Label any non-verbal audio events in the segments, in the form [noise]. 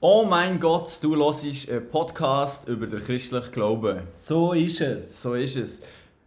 Oh mein Gott, du hörst einen Podcast über den christlichen Glauben. So ist es. So ist es.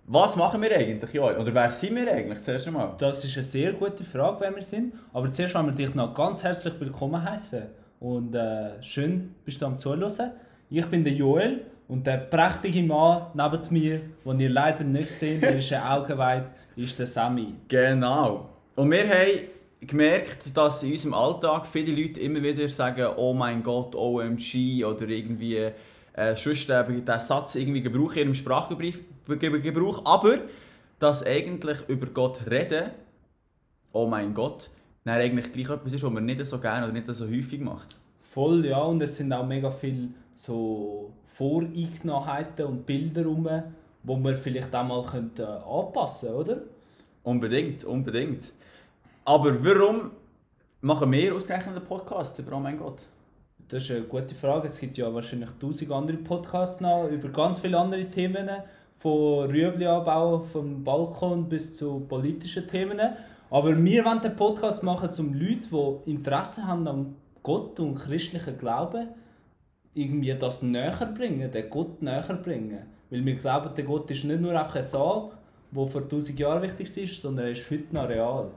Was machen wir eigentlich, Joel? Oder wer sind wir eigentlich zuerst einmal? Das ist eine sehr gute Frage, wer wir sind. Aber zuerst wollen wir dich noch ganz herzlich willkommen heißen. Und äh, schön bist du am Zuhören. Ich bin der Joel und der prächtige Mann neben mir, den ihr leider nicht seht, der ist ein Augenweit, ist der Sammy. Genau. Und wir haben gemerkt, dass in unserem Alltag viele Leute immer wieder sagen, oh mein Gott, OMG oder irgendwie äh, sonst äh, diesen Satz irgendwie gebrauchen in ihrem Sprachgebrauch, aber dass eigentlich über Gott reden, oh mein Gott, dann eigentlich gleich etwas ist, was man nicht so gerne oder nicht so häufig macht. Voll, ja, und es sind auch mega viele so Voreingenommenheiten und Bilder rum, wo man vielleicht auch mal könnte, anpassen könnte, oder? Unbedingt, unbedingt. Aber warum machen wir ausgerechnet einen Podcast über Oh mein Gott? Das ist eine gute Frage. Es gibt ja wahrscheinlich tausend andere Podcasts noch über ganz viele andere Themen. Von Rüebli-Anbau vom Balkon bis zu politischen Themen. Aber wir wollen den Podcast machen, um Leute, die Interesse haben an Gott und christlichen Glauben, irgendwie das näher bringen, den Gott näher bringen. Weil wir glauben, der Gott ist nicht nur einfach ein Sag, der vor tausend Jahren wichtig ist, sondern er ist heute noch real.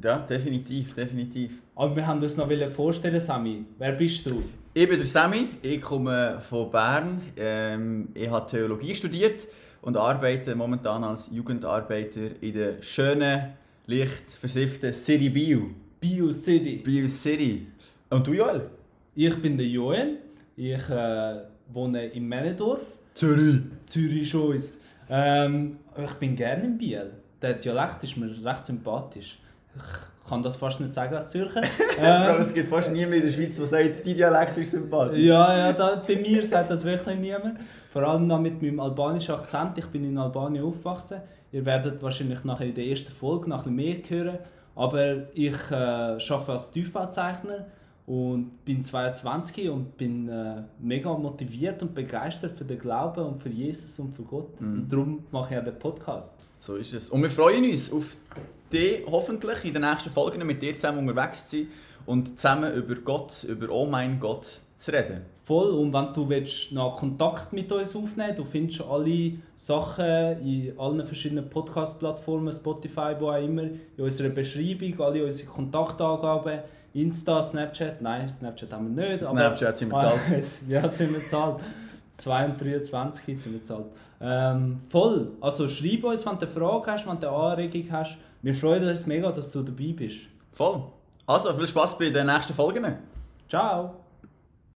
Ja, definitiv, definitiv. Aber wir haben uns noch vorstellen, Sami. Wer bist du? Ich bin der Sami, ich komme von Bern. Ähm, ich habe Theologie studiert und arbeite momentan als Jugendarbeiter in der schönen, leicht versifften City Bio. Bio City. Bio City. Und du, Joel? Ich bin der Joel. Ich äh, wohne in Männendorf. Zürich. Zürich ist. Ähm, ich bin gerne in Biel. Der Dialekt ist mir recht sympathisch. Ich kann das fast nicht sagen als Zürcher. [laughs] ähm, es gibt fast niemanden in der Schweiz, der sagt, dein Dialekt ist sympathisch. Ja, ja da, bei mir sagt das wirklich niemand. Vor allem noch mit meinem albanischen Akzent. Ich bin in Albanien aufgewachsen. Ihr werdet wahrscheinlich nachher in der ersten Folge noch ein mehr hören. Aber ich äh, arbeite als Tiefbauzeichner und bin 22 und bin äh, mega motiviert und begeistert für den Glauben und für Jesus und für Gott. Mhm. Und darum mache ich auch den Podcast. So ist es. Und wir freuen uns auf dich hoffentlich in den nächsten Folgen mit dir zusammen unterwegs zu sein und zusammen über Gott, über Oh mein Gott zu reden. Voll. Und wenn du willst, noch Kontakt mit uns aufnehmen du findest alle Sachen in allen verschiedenen Podcast-Plattformen, Spotify, wo auch immer, in unserer Beschreibung, alle unsere Kontaktangaben, Insta, Snapchat, nein, Snapchat haben wir nicht. Snapchat aber, sind wir zahlt. [laughs] ja, sind wir zahlt. 2 und 23 sind wir zahlt. Ähm, voll. Also schreib uns, wenn du eine Frage hast, wenn du eine Anregung hast. Wir freuen uns mega, dass du dabei bist. Voll. Also, viel Spaß bei den nächsten Folgen. Ciao.